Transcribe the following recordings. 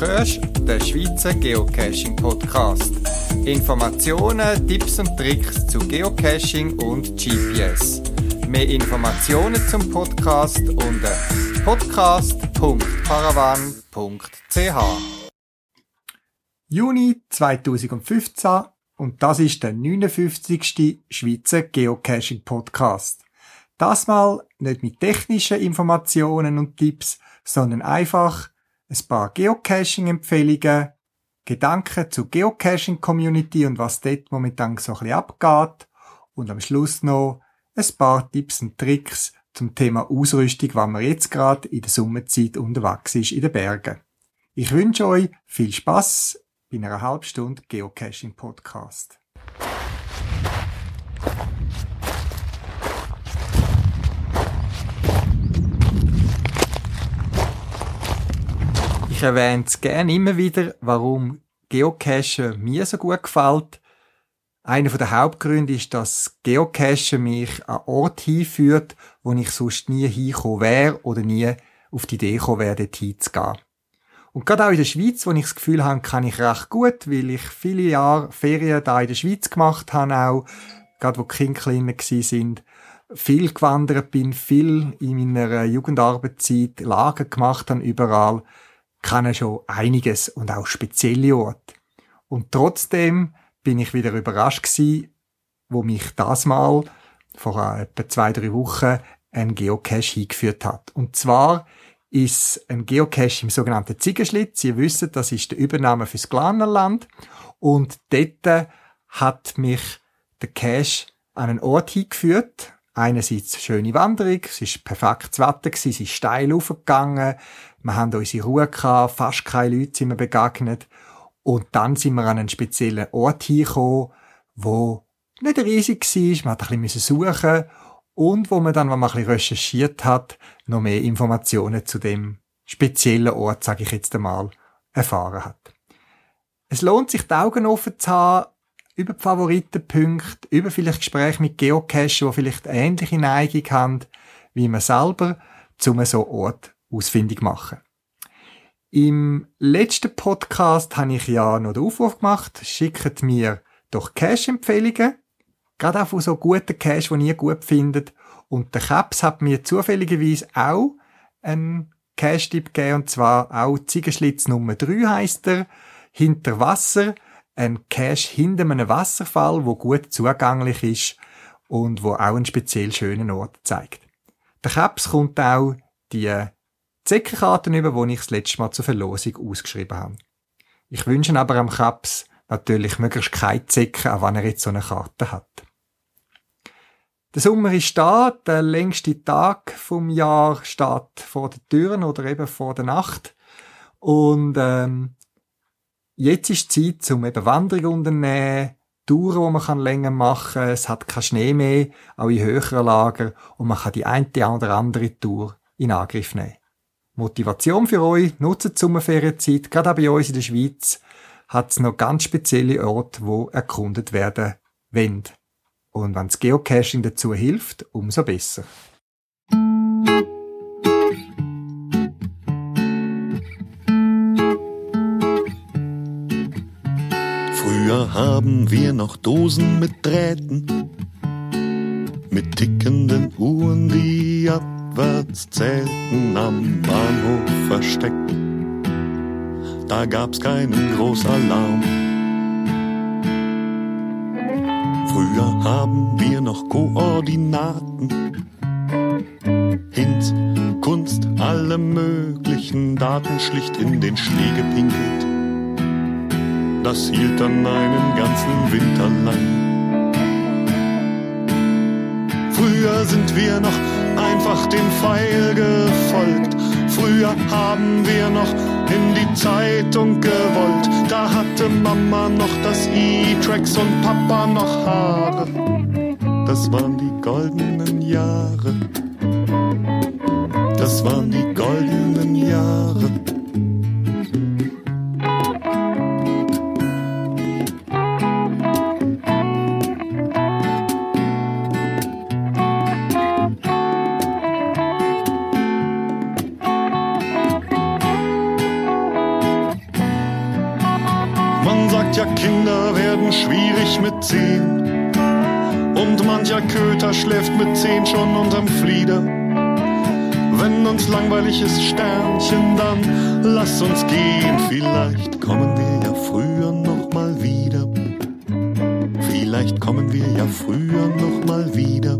hörst den Schweizer Geocaching Podcast. Informationen, Tipps und Tricks zu Geocaching und GPS. Mehr Informationen zum Podcast unter podcast.paravan.ch. Juni 2015 und das ist der 59. Schweizer Geocaching Podcast. Das mal nicht mit technischen Informationen und Tipps, sondern einfach ein paar Geocaching-Empfehlungen, Gedanken zur Geocaching-Community und was dort momentan so ein bisschen abgeht und am Schluss noch ein paar Tipps und Tricks zum Thema Ausrüstung, wann man jetzt gerade in der Sommerzeit unterwegs ist in den Bergen. Ich wünsche euch viel Spaß bei einer halben Stunde Geocaching Podcast. Ich erwähne es gerne immer wieder, warum Geocachen mir so gut gefällt. Einer der Hauptgründe ist, dass Geocachen mich an Ort hinführt, wo ich sonst nie hingekommen wäre oder nie auf die Idee gekommen wäre, dort hinzugehen. Und gerade auch in der Schweiz, wo ich das Gefühl habe, kann ich recht gut, weil ich viele Jahre Ferien da in der Schweiz gemacht habe, auch, gerade wo die Kinder kleiner sind, viel gewandert bin, viel in meiner Jugendarbeitszeit Lager gemacht habe, überall kann schon einiges und auch spezielle Orte. Und trotzdem bin ich wieder überrascht gewesen, wo mich das mal vor etwa zwei, drei Wochen ein Geocache hingeführt hat. Und zwar ist ein Geocache im sogenannten Ziegenschlitz. Sie wissen, das ist der Übernahme fürs Glanerland. Und dort hat mich der Cache an einen Ort hingeführt, einerseits schöne Wanderung, es ist perfektes Wetter es ist steil aufgegangen, wir haben unsere Ruhe gehabt, fast keine Leute sind mir begegnet und dann sind wir an einen speziellen Ort hingekommen, wo nicht riesig war, man hat ein bisschen suchen und wo man dann, wenn man ein bisschen recherchiert hat, noch mehr Informationen zu dem speziellen Ort, sage ich jetzt einmal, erfahren hat. Es lohnt sich, die Augen offen zu haben, über die Favoritenpunkte, über vielleicht Gespräche mit Geocacher, die vielleicht ähnliche Neigung haben wie man selber, um so Ort ausfindig machen. Im letzten Podcast habe ich ja noch den Aufruf gemacht, schickt mir doch Cache-Empfehlungen, gerade auch von so guten Cache, die ihr gut findet. Und der Caps hat mir zufälligerweise auch einen Cache-Tipp gegeben, und zwar auch Ziegenschlitz Nummer 3 heisst er, hinter Wasser ein Cache hinter einem Wasserfall, wo gut zugänglich ist und wo auch einen speziell schönen Ort zeigt. Der Caps kommt auch die Zeckenkarten über, die ich das letzte Mal zur Verlosung ausgeschrieben habe. Ich wünsche aber am Caps natürlich möglichst keine Zecken, auch wenn er jetzt so eine Karte hat. Der Sommer ist da, der längste Tag vom Jahr steht vor den Türen oder eben vor der Nacht. Und ähm, Jetzt ist die Zeit, um eben Wanderungen unternehmen, Touren, die man kann länger machen kann. Es hat keinen Schnee mehr, auch in höheren Lager. Und man kann die eine oder andere Tour in Angriff nehmen. Motivation für euch, nutzt die Sommerferienzeit. Gerade auch bei uns in der Schweiz hat es noch ganz spezielle Orte, wo erkundet werden wollen. Und wenn das Geocaching dazu hilft, umso besser. Früher haben wir noch Dosen mit Drähten, mit tickenden Uhren, die abwärts zählten, am Bahnhof versteckt. Da gab's keinen Großalarm. Früher haben wir noch Koordinaten, Hinz, Kunst, alle möglichen Daten schlicht in den Schnee gepinkelt das hielt dann einen ganzen Winter lang. Früher sind wir noch einfach dem Pfeil gefolgt. Früher haben wir noch in die Zeitung gewollt. Da hatte Mama noch das E-Tracks und Papa noch Haare. Das waren die goldenen Jahre. Das waren die goldenen Jahre. Köter schläft mit zehn schon unterm Flieder. Wenn uns langweilig ist, Sternchen, dann lass uns gehen. Vielleicht kommen wir ja früher noch mal wieder. Vielleicht kommen wir ja früher noch mal wieder.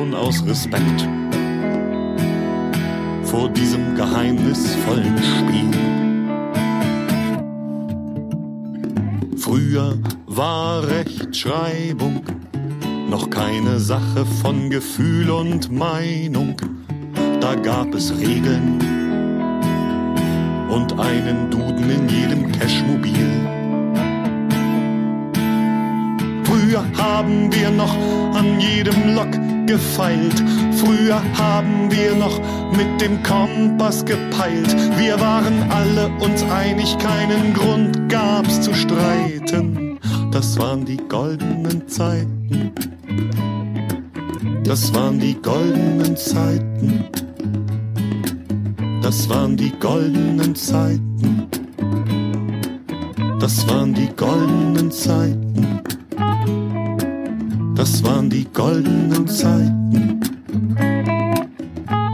Schon aus Respekt vor diesem geheimnisvollen Spiel. Früher war Rechtschreibung noch keine Sache von Gefühl und Meinung. Da gab es Regeln und einen Duden in jedem Cashmobil. Früher haben wir noch an jedem Lok gefeilt. Früher haben wir noch mit dem Kompass gepeilt. Wir waren alle uns einig, keinen Grund gab's zu streiten. Das waren die goldenen Zeiten. Das waren die goldenen Zeiten. Das waren die goldenen Zeiten. Das waren die goldenen Zeiten. Das waren die goldenen Zeiten.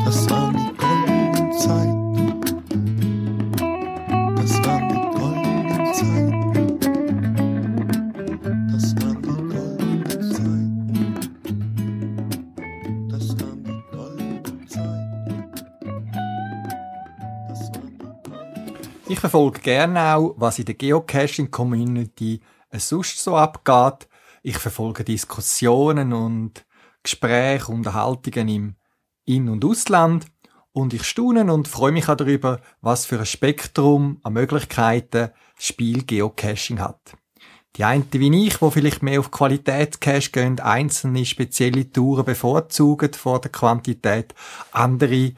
Das waren die goldenen Zeiten. Das waren die goldenen Zeiten. Das waren die goldenen Zeiten. Das waren die goldenen Zeiten. Das waren die goldenen Ich verfolge gerne auch, was in der Geocaching-Community sonst so abgeht. Ich verfolge Diskussionen und Gespräche, Unterhaltungen im In- und Ausland. Und ich staune und freue mich auch darüber, was für ein Spektrum an Möglichkeiten das Spiel Geocaching hat. Die einen wie ich, wo vielleicht mehr auf Qualitätscache gehen, einzelne spezielle Touren bevorzugen vor der Quantität. Andere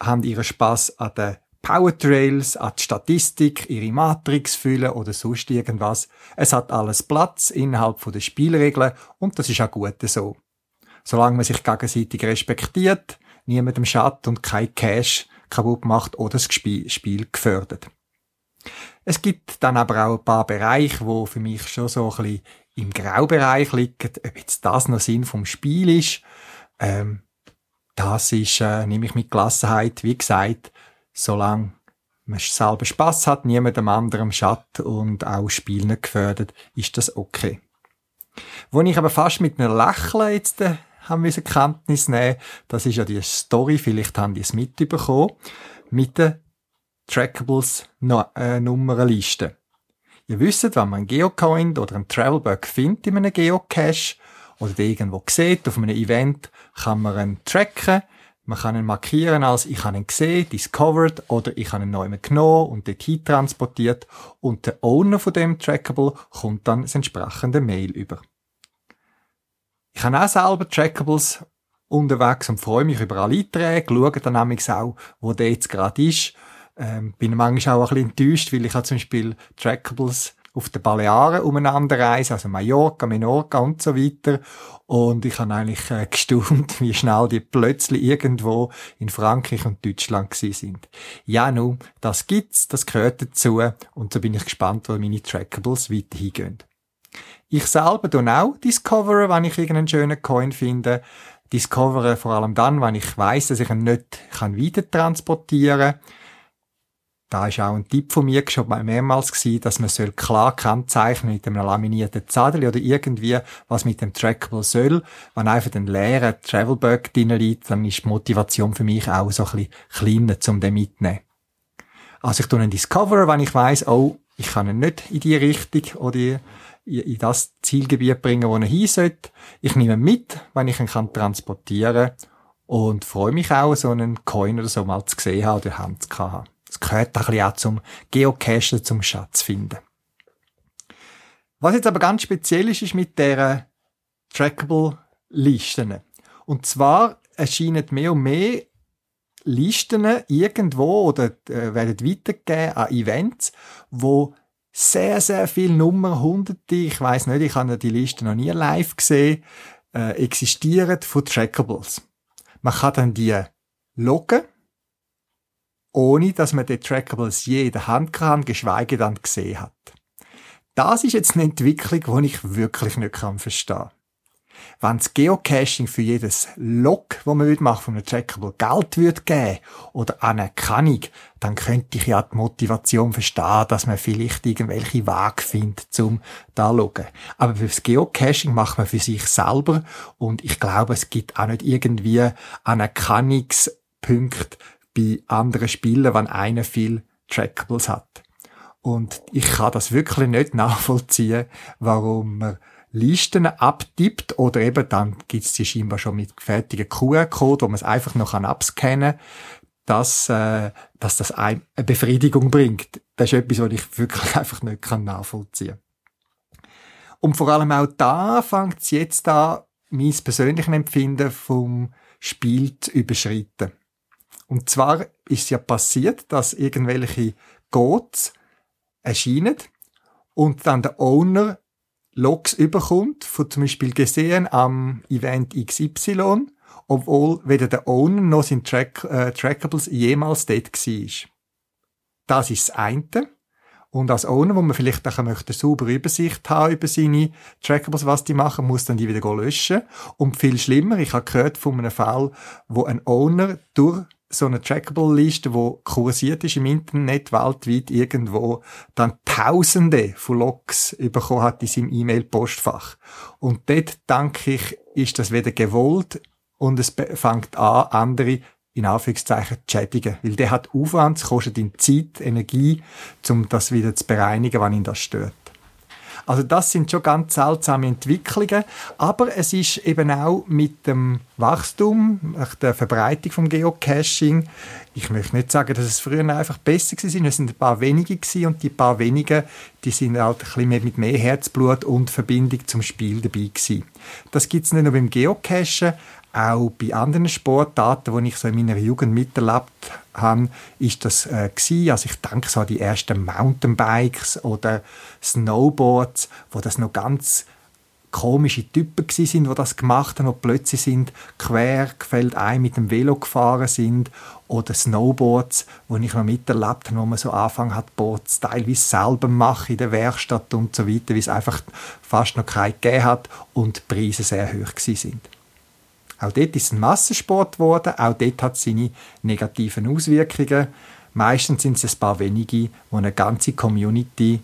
haben ihren Spaß an den Powertrails, an die Statistik, ihre Matrix füllen oder sonst irgendwas. Es hat alles Platz innerhalb der Spielregeln und das ist auch gut so. Solange man sich gegenseitig respektiert, niemandem schadet und kein Cash kaputt macht oder das Spiel, Spiel gefördert. Es gibt dann aber auch ein paar Bereiche, wo für mich schon so ein bisschen im Graubereich liegen, ob jetzt das noch Sinn vom Spiel ist. Ähm, das ist, äh, nehme ich mit Gelassenheit, wie gesagt, solange man selber Spaß hat, niemand dem anderen schadet und auch Spiel nicht gefördert, ist das okay. Wo ich aber fast mit einem Lächeln jetzt äh, haben wir Kenntnis nehmen, das ist ja die Story, vielleicht haben die es mitbekommen, mit der Trackables äh, Nummernliste. Ihr wisst, wenn man einen Geocoin oder einen Travelbug findet in einem Geocache oder den irgendwo sieht, auf einem Event, kann man ihn tracken, man kann ihn markieren als ich habe ihn gesehen, discovered oder ich habe ihn neu genommen und dorthin transportiert und der Owner von dem Trackable kommt dann das entsprechende Mail über. Ich habe auch selber Trackables unterwegs und freue mich über alle Einträge, schaue dann nämlich auch, wo der jetzt gerade ist. Ähm, bin manchmal auch ein bisschen enttäuscht, weil ich habe zum Beispiel Trackables auf den Balearen umeinander reisen, also Mallorca, Menorca und so weiter. Und ich habe eigentlich äh, gestaunt, wie schnell die plötzlich irgendwo in Frankreich und Deutschland gewesen sind. Ja, nun, das gibt's, das gehört dazu und so bin ich gespannt, wo meine Trackables weiterhin gehen. Ich selber tue auch Discoveren, wenn ich irgendeinen schönen Coin finde. Discoveren vor allem dann, wenn ich weiß, dass ich ihn nicht kann weiter transportieren kann. Da ist auch ein Tipp von mir schon mehrmals gewesen, dass man soll klar kennzeichnen mit einem laminierten Zettel oder irgendwie, was mit dem Trackable soll. Wenn einfach ein leerer Travelbug drin liegt, dann ist die Motivation für mich auch so ein bisschen kleiner, um den mitzunehmen. Also ich tue einen Discover, wenn ich weiss, oh, ich kann ihn nicht in die Richtung oder in das Zielgebiet bringen, wo er hin sollte. Ich nehme ihn mit, wenn ich ihn kann transportieren und freue mich auch, so einen Coin oder so mal zu sehen oder Hand zu haben. Gehört ein auch zum Geocachen, zum Schatz finden. Was jetzt aber ganz speziell ist, ist mit der Trackable-Listen. Und zwar erscheinen mehr und mehr Listen irgendwo oder äh, werden weitergegeben an Events, wo sehr, sehr viele Nummer, hunderte, ich weiß nicht, ich habe die Liste noch nie live gesehen, äh, existieren von Trackables. Man kann dann die loggen, ohne dass man die Trackables je in der Hand kann, geschweige dann gesehen hat. Das ist jetzt eine Entwicklung, die ich wirklich nicht verstehen kann wenn das Geocaching für jedes Log, wo man machen von einem Trackable Geld würde geben oder Anerkennung, dann könnte ich ja die Motivation verstehen, dass man vielleicht irgendwelche Wege findet, zum da loggen. Aber fürs Geocaching macht man für sich selber und ich glaube, es gibt auch nicht irgendwie Anerkennungspunkte bei anderen Spielen, wenn einer viel Trackables hat. Und ich kann das wirklich nicht nachvollziehen, warum man Listen abtippt oder eben dann gibt's die scheinbar schon mit fertigen QR-Code, wo man es einfach noch abscannen kann, dass, äh, dass das eine Befriedigung bringt. Das ist etwas, was ich wirklich einfach nicht kann nachvollziehen Und vor allem auch da fängt es jetzt an, mein persönliches Empfinden vom Spiel zu überschreiten. Und zwar ist ja passiert, dass irgendwelche Codes erscheinen und dann der Owner Logs überkommt, von zum Beispiel gesehen am Event XY, obwohl weder der Owner noch sein Track, äh, Trackables jemals dort war. Das ist das eine. Und als Owner, wo man vielleicht auch möchte, eine saubere Übersicht haben über seine Trackables, was die machen, muss dann die wieder löschen. Und viel schlimmer, ich habe gehört von einem Fall, wo ein Owner durch so eine Trackable-Liste, wo kursiert ist im Internet weltweit irgendwo, dann Tausende von Logs bekommen hat in seinem E-Mail-Postfach. Und dort, denke ich, ist das wieder gewollt und es fängt an, andere in Anführungszeichen zu schädigen. Weil der hat Aufwand, es kostet ihn Zeit, Energie, um das wieder zu bereinigen, wenn ihn das stört. Also das sind schon ganz seltsame Entwicklungen, aber es ist eben auch mit dem Wachstum, der Verbreitung vom Geocaching, ich möchte nicht sagen, dass es früher einfach besser war, es sind ein paar wenige gewesen und die paar wenigen, die sind halt ein bisschen mehr mit mehr Herzblut und Verbindung zum Spiel dabei gewesen. Das gibt es nicht nur beim Geocachen, auch bei anderen Sportarten, die ich so in meiner Jugend miterlebt habe, ist das äh, gewesen. Also ich denke so an die ersten Mountainbikes oder Snowboards, wo das noch ganz komische Typen gewesen sind, die das gemacht haben, und plötzlich sind quer gefällt ein mit dem Velo gefahren sind oder Snowboards, wo ich noch miterlebt habe, wo man so anfangen hat, Boards teilweise selber machen in der Werkstatt und so weiter, wie es einfach fast noch keinen gegeben hat und die Preise sehr hoch gewesen sind. Auch dort ist es ein Massensport geworden, auch dort hat es seine negativen Auswirkungen. Meistens sind es ein paar wenige, die eine ganze Community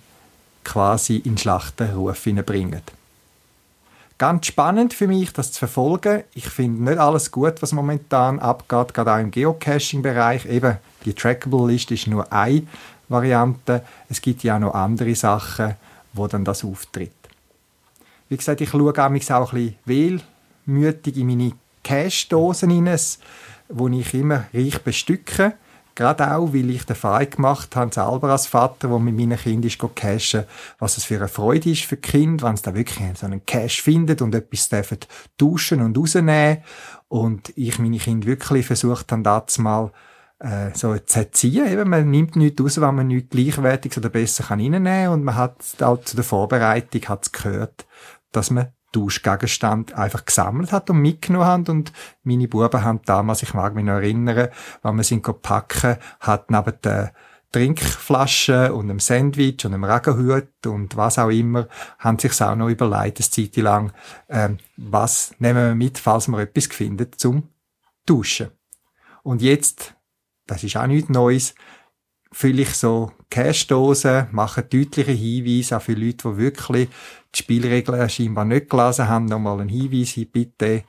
quasi in Schlachtenruf bringen. Ganz spannend für mich, das zu verfolgen. Ich finde nicht alles gut, was momentan abgeht, gerade auch im Geocaching-Bereich. Eben, die Trackable-Liste ist nur eine Variante. Es gibt ja auch noch andere Sachen, wo dann das auftritt. Wie gesagt, ich schaue auch ein bisschen wehmütig in meine Cash-Dosen rein, wo ich immer reich bestücke. Gerade auch, weil ich den Fall gemacht habe, selber als Vater, wo mit meinen Kindern ist cashen, was es für eine Freude ist für die Kinder, wenn sie da wirklich so einen Cash findet und etwas dürfen duschen und rausnehmen. Und ich meine Kinder wirklich versucht habe, das mal äh, so zu erziehen. Eben, man nimmt nichts raus, wenn man nichts gleichwertiges oder besser kann reinnehmen und man hat halt zu der Vorbereitung hat's gehört, dass man Duschgegenstand einfach gesammelt hat und mitgenommen hat. Und meine Buben haben damals, ich mag mich noch erinnern, wenn wir sind packen, hat neben der Trinkflasche und einem Sandwich und einem Regenhut und was auch immer, haben sich auch noch überlegt, eine Zeit lang, ähm, was nehmen wir mit, falls wir etwas finden, zum Duschen. Und jetzt, das ist auch nichts Neues, fülle ich so Cash-Dosen, mache deutliche Hinweise auch für Leute, die wirklich die Spielregeln scheinbar nicht gelesen haben, nochmal einen Hinweis hin, bitte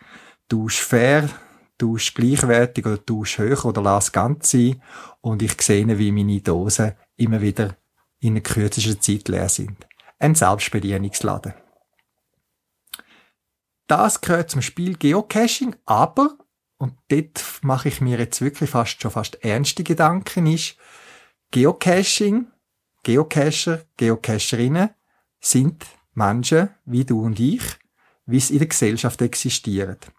tausch fair, tausch gleichwertig oder tausch hoch oder lass ganz sein. Und ich sehe, wie meine Dosen immer wieder in einer kürzesten Zeit leer sind. Ein Selbstbedienungsladen. Das gehört zum Spiel Geocaching, aber, und dort mache ich mir jetzt wirklich fast schon fast ernste Gedanken, ist, Geocaching, Geocacher, Geocacherinnen sind Menschen wie du und ich, wie es in der Gesellschaft existiert.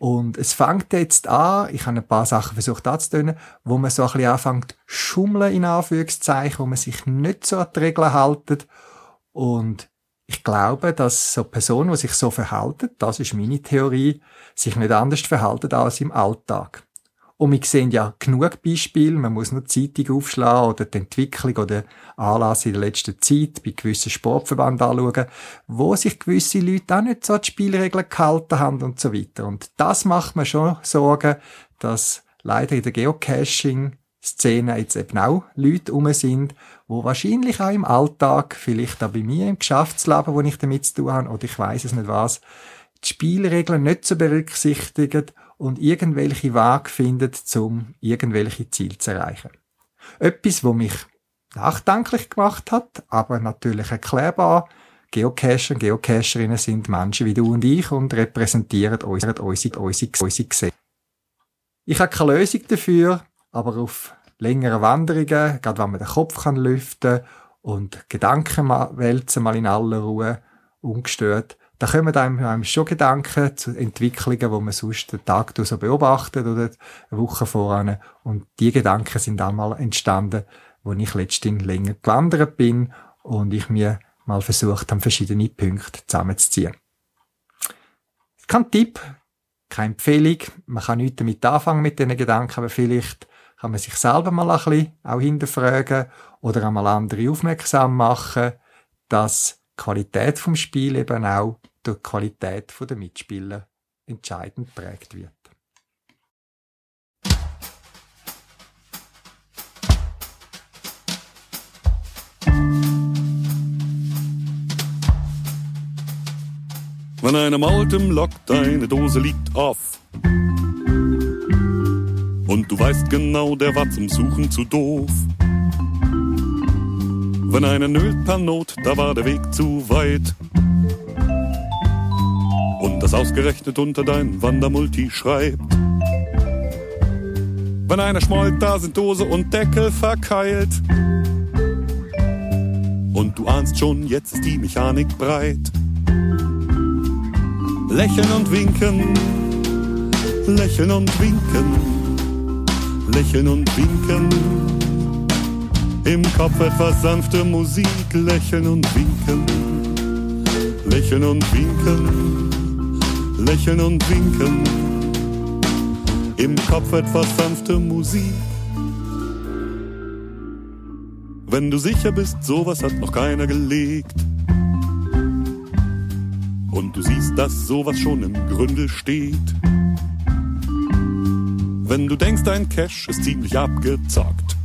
Und es fängt jetzt an, ich habe ein paar Sachen versucht anzutönen, wo man so ein bisschen anfängt, schummeln in Anführungszeichen, wo man sich nicht so an die Regeln haltet. Und ich glaube, dass so Personen, die sich so verhalten, das ist meine Theorie, sich nicht anders verhalten als im Alltag. Und wir sehen ja genug Beispiele, man muss nur die Zeitung aufschlagen oder die Entwicklung oder Anlass in der letzten Zeit bei gewissen Sportverbanden anschauen, wo sich gewisse Leute auch nicht so die Spielregeln gehalten haben und so weiter. Und das macht mir schon Sorgen, dass leider in der Geocaching-Szene jetzt eben auch Leute rum sind, wo wahrscheinlich auch im Alltag, vielleicht auch bei mir im Geschäftsleben, wo ich damit zu tun habe, oder ich weiß es nicht was, die Spielregeln nicht so berücksichtigen und irgendwelche Wege findet, um irgendwelche Ziele zu erreichen. Etwas, wo mich nachdenklich gemacht hat, aber natürlich erklärbar. Geocacher und Geocacherinnen sind Menschen wie du und ich und repräsentieren unsere, unsere, unsere, unsere Gesellschaft. Ich habe keine Lösung dafür, aber auf längeren Wanderungen, gerade wenn man den Kopf kann lüften und Gedanken wälzen mal in aller Ruhe, ungestört, da kommen einem, schon Gedanken zu Entwicklungen, die man sonst den Tag so beobachtet oder eine Woche voran. Und die Gedanken sind einmal entstanden, wo ich letztens länger gewandert bin und ich mir mal versucht habe, verschiedene Punkte zusammenzuziehen. Kein Tipp, keine Empfehlung. Man kann nichts damit anfangen mit diesen Gedanken, aber vielleicht kann man sich selber mal ein bisschen auch hinterfragen oder einmal andere aufmerksam machen, dass die Qualität vom Spiel eben auch durch die Qualität der Mitspieler entscheidend prägt wird. Wenn einer malt im Lock, deine Dose liegt auf. Und du weißt genau, der war zum Suchen zu doof. Wenn einer nölt per Not, da war der Weg zu weit das ausgerechnet unter dein Wandermulti schreibt. Wenn einer schmollt, da sind Dose und Deckel verkeilt. Und du ahnst schon, jetzt ist die Mechanik breit. Lächeln und winken, lächeln und winken, lächeln und winken. Im Kopf etwas sanfte Musik, lächeln und winken, lächeln und winken lächeln und winken, im Kopf etwas sanfte Musik. Wenn du sicher bist, sowas hat noch keiner gelegt. Und du siehst, dass sowas schon im Gründel steht. Wenn du denkst, dein Cash ist ziemlich abgezockt.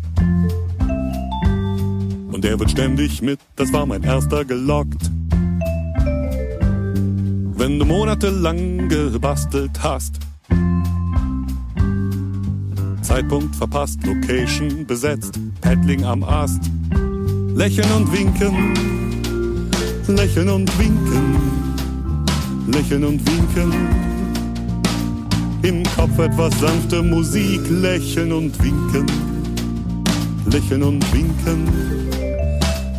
Und der wird ständig mit, das war mein erster gelockt wenn du monatelang gebastelt hast. Zeitpunkt verpasst, Location besetzt, Paddling am Ast. Lächeln und winken, lächeln und winken, lächeln und winken. Im Kopf etwas sanfte Musik, lächeln und winken, lächeln und winken,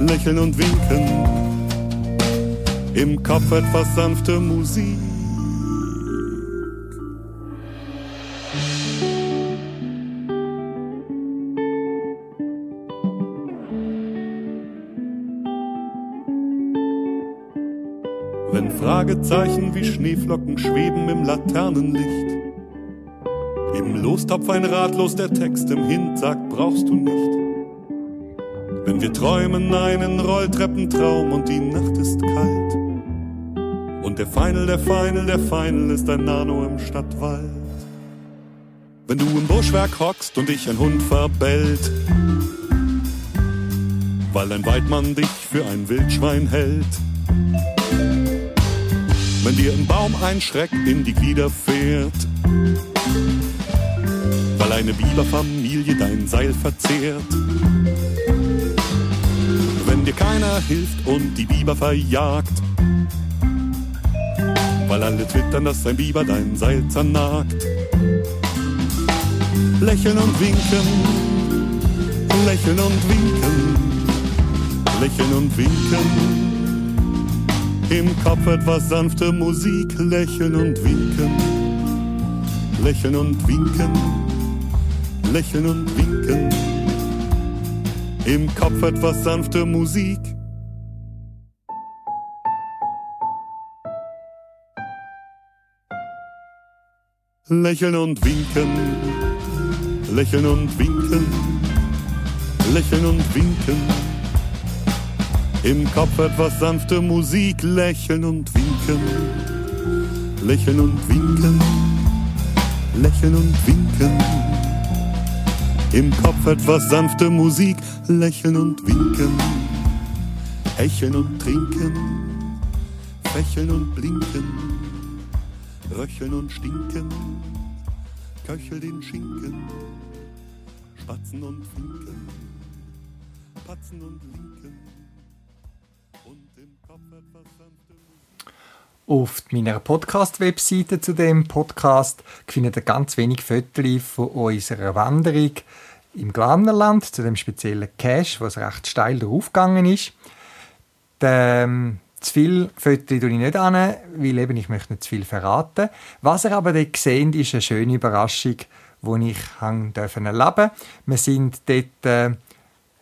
lächeln und winken im Kopf etwas sanfte Musik. Wenn Fragezeichen wie Schneeflocken schweben im Laternenlicht. Im Lostopf ein Ratlos der Text im Hint sagt, brauchst du nicht. Wenn wir träumen einen Rolltreppentraum und die Nacht ist kalt und der Final, der Final, der Final ist ein Nano im Stadtwald. Wenn du im Buschwerk hockst und dich ein Hund verbellt, weil ein Weidmann dich für ein Wildschwein hält. Wenn dir im Baum ein Schreck in die Glieder fährt, weil eine Biberfamilie dein Seil verzehrt. Wenn dir keiner hilft und die Biber verjagt, weil alle twittern, dass ein Biber dein Seil zernagt. Lächeln und winken, lächeln und winken, lächeln und winken. Im Kopf etwas sanfte Musik, lächeln und winken, lächeln und winken, lächeln und winken. Im Kopf etwas sanfte Musik. Lächeln und winken, lächeln und winken, lächeln und winken. Im Kopf etwas sanfte Musik, lächeln und winken, lächeln und winken, lächeln und winken. Im Kopf etwas sanfte Musik, lächeln und winken, hecheln und trinken, fächeln und blinken röcheln und stinken, köchel den Schinken, spatzen und finken, patzen und linken und im Kopf etwas sanfte Auf meiner Podcast-Webseite zu dem Podcast findet ihr ganz wenig Fotos von unserer Wanderung im Glarnerland, zu dem speziellen Cache, was recht steil draufgegangen ist. Ähm, zu viel Fotos ich nicht an, weil eben ich möchte nicht zu viel verraten. Was ihr aber dort seht, ist eine schöne Überraschung, die ich erleben durfte. Wir sind dort äh,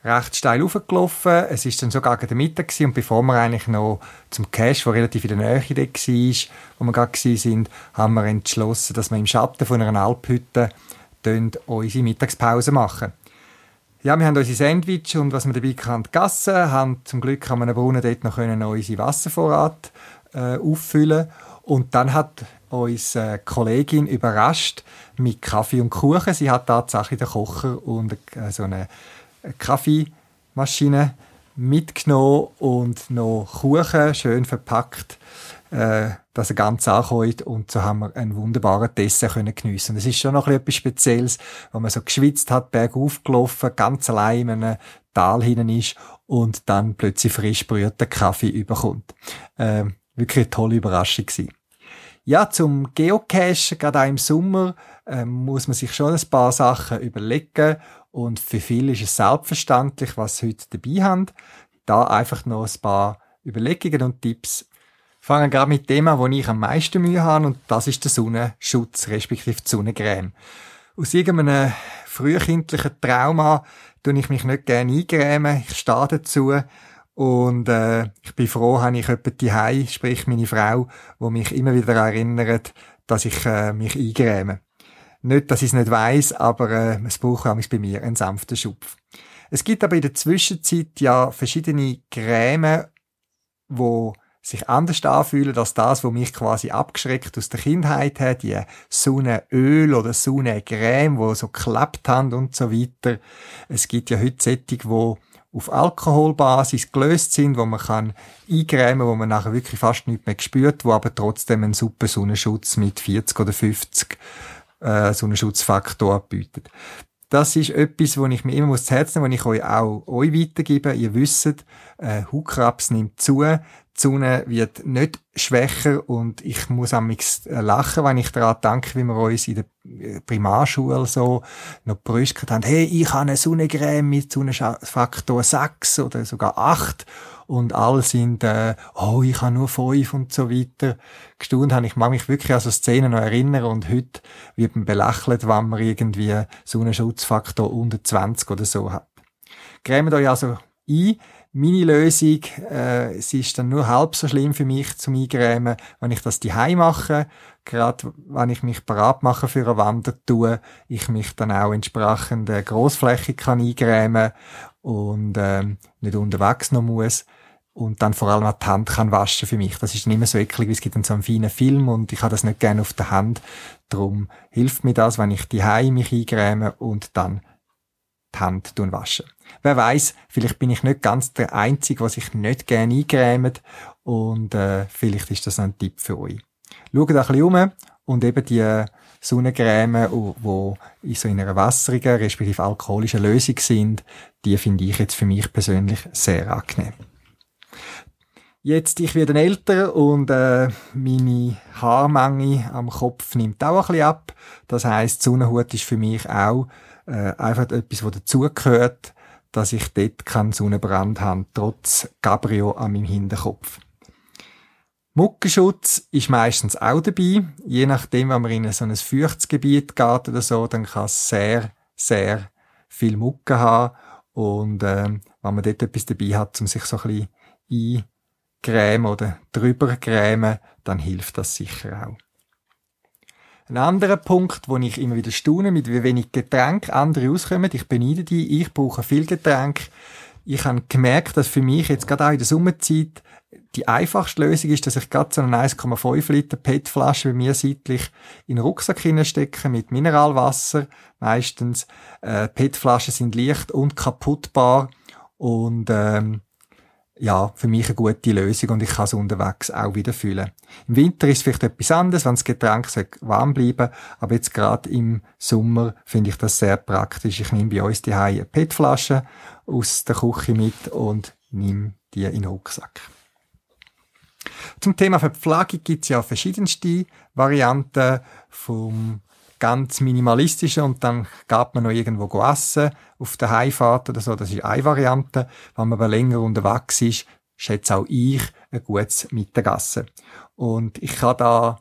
recht steil hochgelaufen. Es ist dann sogar der Mittag gewesen, und bevor wir eigentlich noch zum Cache, der relativ in der Nähe war, wo wir gerade sind, haben wir entschlossen, dass wir im Schatten von einer Alphütte unsere Mittagspause machen. Ja, wir haben unsere Sandwich und was wir dabei hatten, gegessen, haben zum Glück an einem Brunnen dort noch können unsere Wasservorrat äh, auffüllen und dann hat uns eine Kollegin überrascht mit Kaffee und Kuchen. Sie hat tatsächlich den Kocher und äh, so eine Kaffeemaschine mitgenommen und noch Kuchen schön verpackt äh, dass er ganz ankommt und so haben wir einen wunderbaren Dessert können geniessen. Das ist schon noch etwas Spezielles, wo man so geschwitzt hat, bergauf gelaufen, ganz allein in einem Tal hinein ist und dann plötzlich frisch brühten Kaffee überkommt. Äh, wirklich eine tolle Überraschung gewesen. Ja, zum Geocachen, gerade auch im Sommer, äh, muss man sich schon ein paar Sachen überlegen und für viele ist es selbstverständlich, was sie heute dabei haben. Da einfach noch ein paar Überlegungen und Tipps fangen gerade mit dem an, wo ich am meisten Mühe habe, und das ist der Sonnenschutz, respektive die Sonnencreme. Aus irgendeinem frühkindlichen Trauma tue ich mich nicht gerne eingrämen. Ich stehe dazu. Und äh, ich bin froh, habe ich jemanden die sprich meine Frau, wo mich immer wieder erinnert, dass ich äh, mich eingräme. Nicht, dass ich es nicht weiß, aber äh, es braucht auch bei mir einen sanften Schupf. Es gibt aber in der Zwischenzeit ja verschiedene Creme, wo sich anders anfühlen als das, was mich quasi abgeschreckt aus der Kindheit hat, die Sonnenöl oder Sonnencreme, wo so geklappt haben und so weiter. Es gibt ja heute Sättig, wo auf Alkoholbasis gelöst sind, wo man kann eingrämen, wo man nachher wirklich fast nichts mehr spürt, wo aber trotzdem einen super Sonnenschutz mit 40 oder 50 äh, Sonnenschutzfaktor bietet. Das ist etwas, wo ich mir immer muss zu Herzen wo ich euch auch euch weitergebe. Ihr wisst, äh, Hautkrebs nimmt zu. Die Sonne wird nicht schwächer und ich muss am äh, lachen, wenn ich daran denke, wie wir uns in der äh, Primarschule so noch brüstet haben, hey, ich habe eine Sonnencreme mit Sonnenfaktor 6 oder sogar 8 und alle sind, äh, oh, ich habe nur 5 und so weiter. Gestaunt habe ich mag mich wirklich an so Szenen noch erinnern und heute wird man belächelt, wenn man irgendwie Sonnenschutzfaktor unter 20 oder so hat. Cremt euch also ein, meine Lösung, äh, sie ist dann nur halb so schlimm für mich zum Eingrämen, wenn ich das daheim mache. Gerade wenn ich mich parat mache für eine Wandertour, ich mich dann auch entsprechend äh, großflächig kann eingrämen und ähm, nicht unterwegs noch muss und dann vor allem auch die Hand kann waschen für mich. Das ist nicht mehr so eklig, wie es gibt dann so einen feinen Film und ich habe das nicht gerne auf der Hand. Darum hilft mir das, wenn ich die mich eingräme und dann die Hand waschen. Wer weiß, vielleicht bin ich nicht ganz der Einzige, was sich nicht gerne eingrämt und äh, vielleicht ist das ein Tipp für euch. Schaut ein bisschen um und eben die Sonnencreme, die in so einer wasserigen, respektive alkoholischen Lösung sind, die finde ich jetzt für mich persönlich sehr angenehm. Jetzt, ich werde älter und äh, meine Haarmenge am Kopf nimmt auch ein bisschen ab. Das heißt, Sonnenhut ist für mich auch äh, einfach etwas, was dazugehört dass ich dort keinen Sonnenbrand habe, trotz Cabrio an meinem Hinterkopf. Muckenschutz ist meistens auch dabei. Je nachdem, wenn man in so ein Feuchtsgebiet geht oder so, dann kann es sehr, sehr viel Mucke haben. Und ähm, wenn man dort etwas dabei hat, um sich so ein bisschen eingrämen oder drüber grämen, dann hilft das sicher auch. Ein anderer Punkt, wo ich immer wieder staune, mit wie wenig Getränk andere auskommen. Ich beneide die, ich brauche viel Getränk. Ich habe gemerkt, dass für mich jetzt gerade auch in der Sommerzeit die einfachste Lösung ist, dass ich gerade so eine 1,5 Liter PET-Flasche bei mir seitlich in den Rucksack hineinstecke mit Mineralwasser. Meistens äh, PET-Flaschen sind leicht und kaputtbar und ähm, ja, für mich eine gute Lösung und ich kann es unterwegs auch wieder füllen. Im Winter ist es vielleicht etwas anderes, wenn das Getränk warm bleiben aber jetzt gerade im Sommer finde ich das sehr praktisch. Ich nehme bei uns die eine PET-Flasche aus der Küche mit und nehme die in den Rucksack. Zum Thema Verpflegung gibt es ja verschiedenste Varianten vom ganz minimalistischen und dann gab man noch irgendwo essen auf der Heimfahrt oder so. Das ist eine Variante. Wenn man aber länger unterwegs ist, schätze auch ich ein gutes Mittagessen. Und ich kann da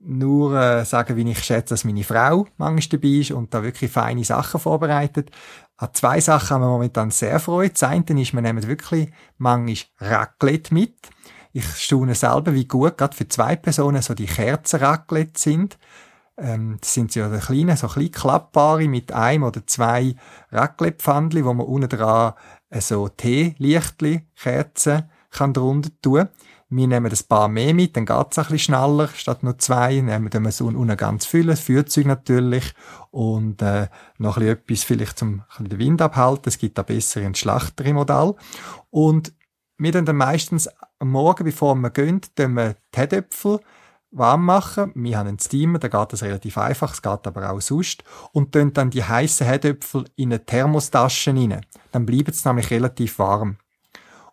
nur äh, sagen, wie ich schätze, dass meine Frau manchmal dabei ist und da wirklich feine Sachen vorbereitet. An zwei Sachen haben wir momentan sehr Freude. Das eine ist, wir nehmen wirklich manchmal Raclette mit. Ich staune selber, wie gut gerade für zwei Personen so die Kerzenraclette sind. Ähm, das sind ja kleine, so klein klappbare mit einem oder zwei Raclette-Pfandli, wo man unten dran äh, so Teelichtli, Kerzen kann drunter tun. Wir nehmen ein paar mehr mit, dann geht's ein bisschen schneller, statt nur zwei, nehmen wir so unten ganz viel, das Führzeug natürlich, und äh, noch ein bisschen etwas vielleicht zum ein den Wind abhalten, es gibt da bessere und schlachtere Modell. Und wir dann, dann meistens am Morgen, bevor wir gehen, tun wir die Herdöpfel warm machen. Wir haben einen Steamer, da geht das relativ einfach, es geht aber auch sonst. Und tun dann die heißen Herdöpfel in eine Thermostasche rein. Dann bleiben sie nämlich relativ warm.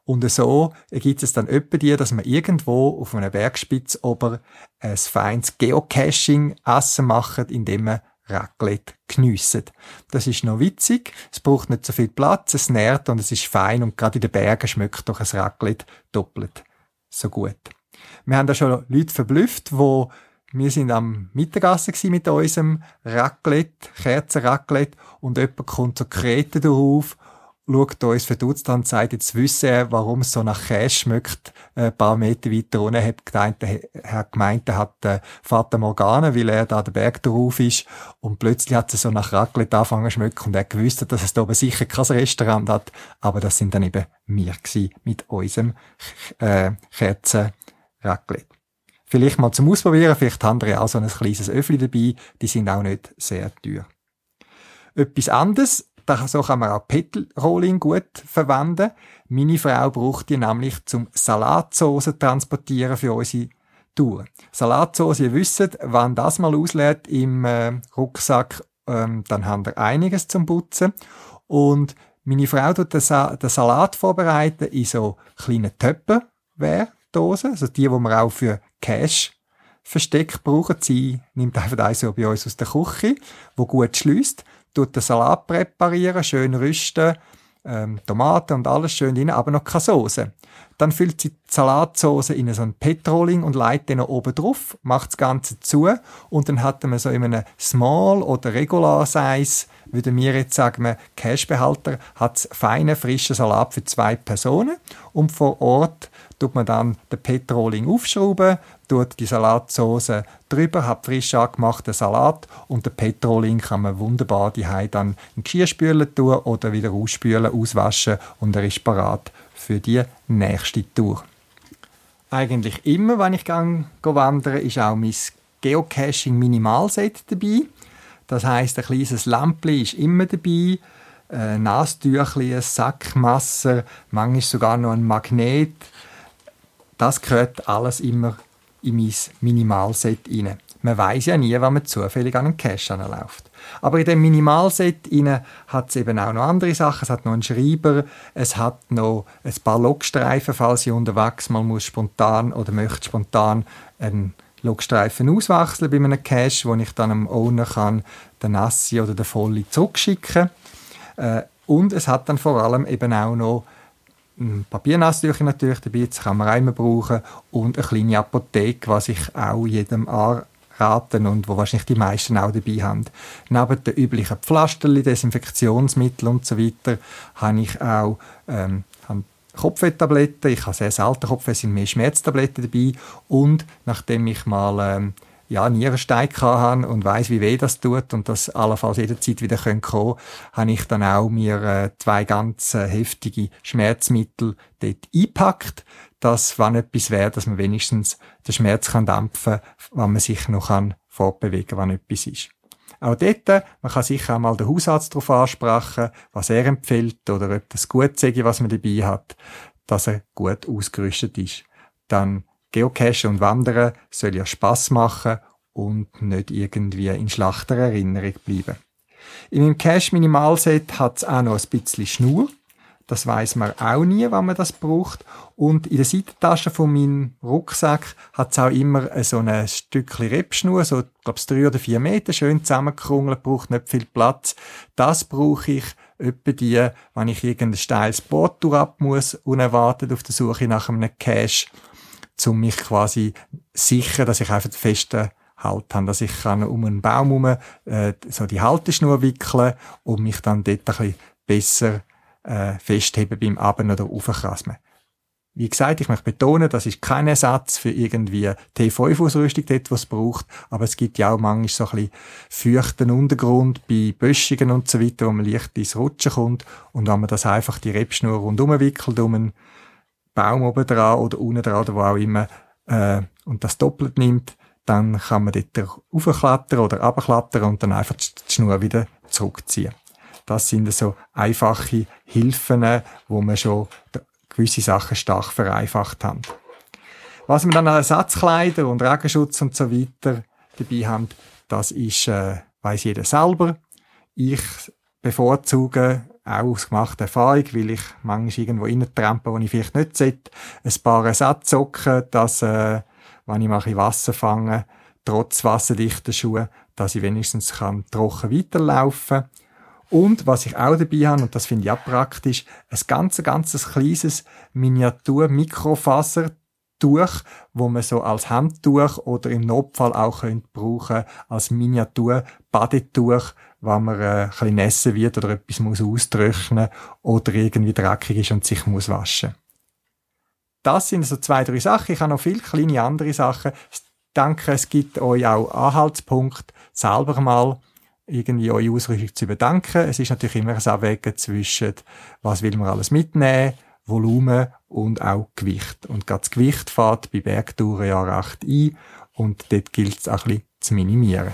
Und so ergibt es dann öppe dir, dass man irgendwo auf einer Bergspitze ober ein feines Geocaching-Essen macht, indem man Raclette geniessen. Das ist noch witzig, es braucht nicht so viel Platz, es nährt und es ist fein und gerade in den Bergen schmeckt doch ein Raclette doppelt so gut. Wir haben da schon Leute verblüfft, wo wir sind am Mittagessen mit unserem Raclette, Kerzenraclette und jemand kommt so Kreten drauf schaut uns verdutzt an und sagt, jetzt wisse er, warum es so nach Käse schmeckt, äh, ein paar Meter weiter unten, hat gemeint, er gemeint, er hat äh, Vater Morgana, weil er da den Berg drauf ist. Und plötzlich hat es so nach Raclette angefangen zu schmecken und er gewusst, dass es da oben sicher kein Restaurant hat, aber das sind dann eben wir gewesen, mit unserem äh, Kerzen Raclette. Vielleicht mal zum Ausprobieren, vielleicht haben wir auch so ein kleines Öffli dabei, die sind auch nicht sehr teuer. Etwas anderes, so kann man auch Petrolling gut verwenden. Meine Frau braucht die nämlich zum Salatsauce transportieren für unsere Tour. Salatsauce, ihr wisst, wenn das mal auslädt im äh, Rucksack, ähm, dann haben wir einiges zum Putzen. Und meine Frau tut den, Sa den Salat vorbereiten in so kleinen Töppenwehrdosen, also die, die man auch für Cash Versteck brauchen. Sie nimmt einfach eins bei uns aus der Küche, wo gut schließt tut den Salat präparieren, schön rüsten, ähm, Tomaten und alles schön rein, aber noch keine Soße. Dann füllt sie die Salatsauce in so ein Petroling und leitet den oben drauf, macht das Ganze zu und dann hat man so in einem Small oder Regular Size, würde mir jetzt sagen, Cashbehälter, hat feine, frische Salat für zwei Personen und vor Ort tut man dann den Petroling aufschrauben, tut die Salatsauce drüber, hat frisch angemachten Salat und den Petroling kann man wunderbar die dann in Geschirrspülen tun oder wieder ausspülen, auswaschen und er ist parat für die nächste Tour. Eigentlich immer, wenn ich wandere, ist auch mein Geocaching Minimalset dabei. Das heißt, ein kleines Lämpchen ist immer dabei, ein Nastüchli, ein Sackmesser, manchmal sogar noch ein Magnet. Das gehört alles immer in mein Minimalset rein. Man weiß ja nie, wann man zufällig an einen Cache anläuft. Aber in dem Minimalset hat es eben auch noch andere Sachen. Es hat noch einen Schreiber, es hat noch ein paar Logstreifen, falls ich unterwegs mal muss spontan oder möchte spontan einen Logstreifen auswechseln bei einem Cache, wo ich dann am Owner kann den Nassi oder den Volle zurückschicken. Äh, und es hat dann vor allem eben auch noch ein Papiernasstücher natürlich dabei, das kann man einmal brauchen und eine kleine Apotheke, was ich auch jedem anraten und wo wahrscheinlich die meisten auch dabei haben. Neben den üblichen Pflasterli, Desinfektionsmittel und so weiter, habe ich auch ähm, Kopfwehtabletten. Ich habe sehr selten Kopfweh, sind mehr Schmerztabletten dabei und nachdem ich mal ähm, ja, Nierenstein hatte und weiß, wie weh das tut und das allenfalls jederzeit wieder kommen können, habe ich dann auch mir äh, zwei ganz äh, heftige Schmerzmittel dort eingepackt, dass, wenn etwas wäre, dass man wenigstens den Schmerz kann dämpfen kann, wenn man sich noch kann fortbewegen kann, wenn etwas ist. Auch dort, man kann sicher auch mal den Hausarzt darauf ansprechen, was er empfiehlt oder ob das gut sei, was man dabei hat, dass er gut ausgerüstet ist. Dann Geocachen und Wandern soll ja Spaß machen und nicht irgendwie in schlechter Erinnerung bleiben. In meinem Cache Minimalset hat es auch noch ein bisschen Schnur. Das weiß man auch nie, wann man das braucht. Und in der Seitentasche von meinem Rucksack hat es auch immer so ein Stückchen Rebschnur, so, glaube drei oder vier Meter, schön zusammengekrungelt, braucht nicht viel Platz. Das brauche ich etwa die, wenn ich irgendein steiles Boot ab muss, unerwartet auf der Suche nach einem Cache um mich quasi sicher, dass ich einfach festen Halt habe, dass ich kann um einen Baum herum äh, so die Halteschnur wickeln und mich dann dort ein bisschen besser äh, festheben beim Aben- oder Aufkrasmen. Wie gesagt, ich möchte betonen, das ist kein Ersatz für irgendwie T5-Ausrüstung, dort, was es braucht, aber es gibt ja auch manchmal so ein bisschen feuchten Untergrund bei Böschungen und so weiter, wo man leicht ins Rutschen kommt und wenn man das einfach die Rebschnur rundum wickelt, um einen Baum oben dran oder unten dran oder wo auch immer äh, und das doppelt nimmt, dann kann man dort raufklettern oder runterklettern und dann einfach die Schnur wieder zurückziehen. Das sind so einfache Hilfen, wo man schon gewisse Sachen stark vereinfacht haben. Was wir dann an Ersatzkleider und Regenschutz und so weiter dabei haben, das ist, äh, weiß jeder selber. Ich bevorzuge auch aus gemachter Erfahrung, weil ich manchmal irgendwo reintrampe, wo ich vielleicht nicht sollte, ein paar Ersatzsocken, dass, äh, wenn ich mal ein Wasser fange, trotz wasserdichter Schuhe, dass ich wenigstens kann trocken weiterlaufen. Und was ich auch dabei habe, und das finde ich auch praktisch, ein ganz, ganz kleines Miniatur-Mikrofasertuch, wo man so als Handtuch oder im Notfall auch könnte brauchen als Miniatur-Badetuch, wenn man äh, ein bisschen nässen wird oder etwas muss austrocknen oder irgendwie dreckig ist und sich muss waschen. Das sind so zwei, drei Sachen. Ich habe noch viele kleine andere Sachen. Ich denke, es gibt euch auch Anhaltspunkte, selber mal irgendwie eure Ausrüstung zu überdenken. Es ist natürlich immer ein Abwägen zwischen, was will man alles mitnehmen, Volumen und auch Gewicht. Und gerade das Gewicht fährt bei Bergtouren ja recht ein und dort gilt es auch ein bisschen zu minimieren.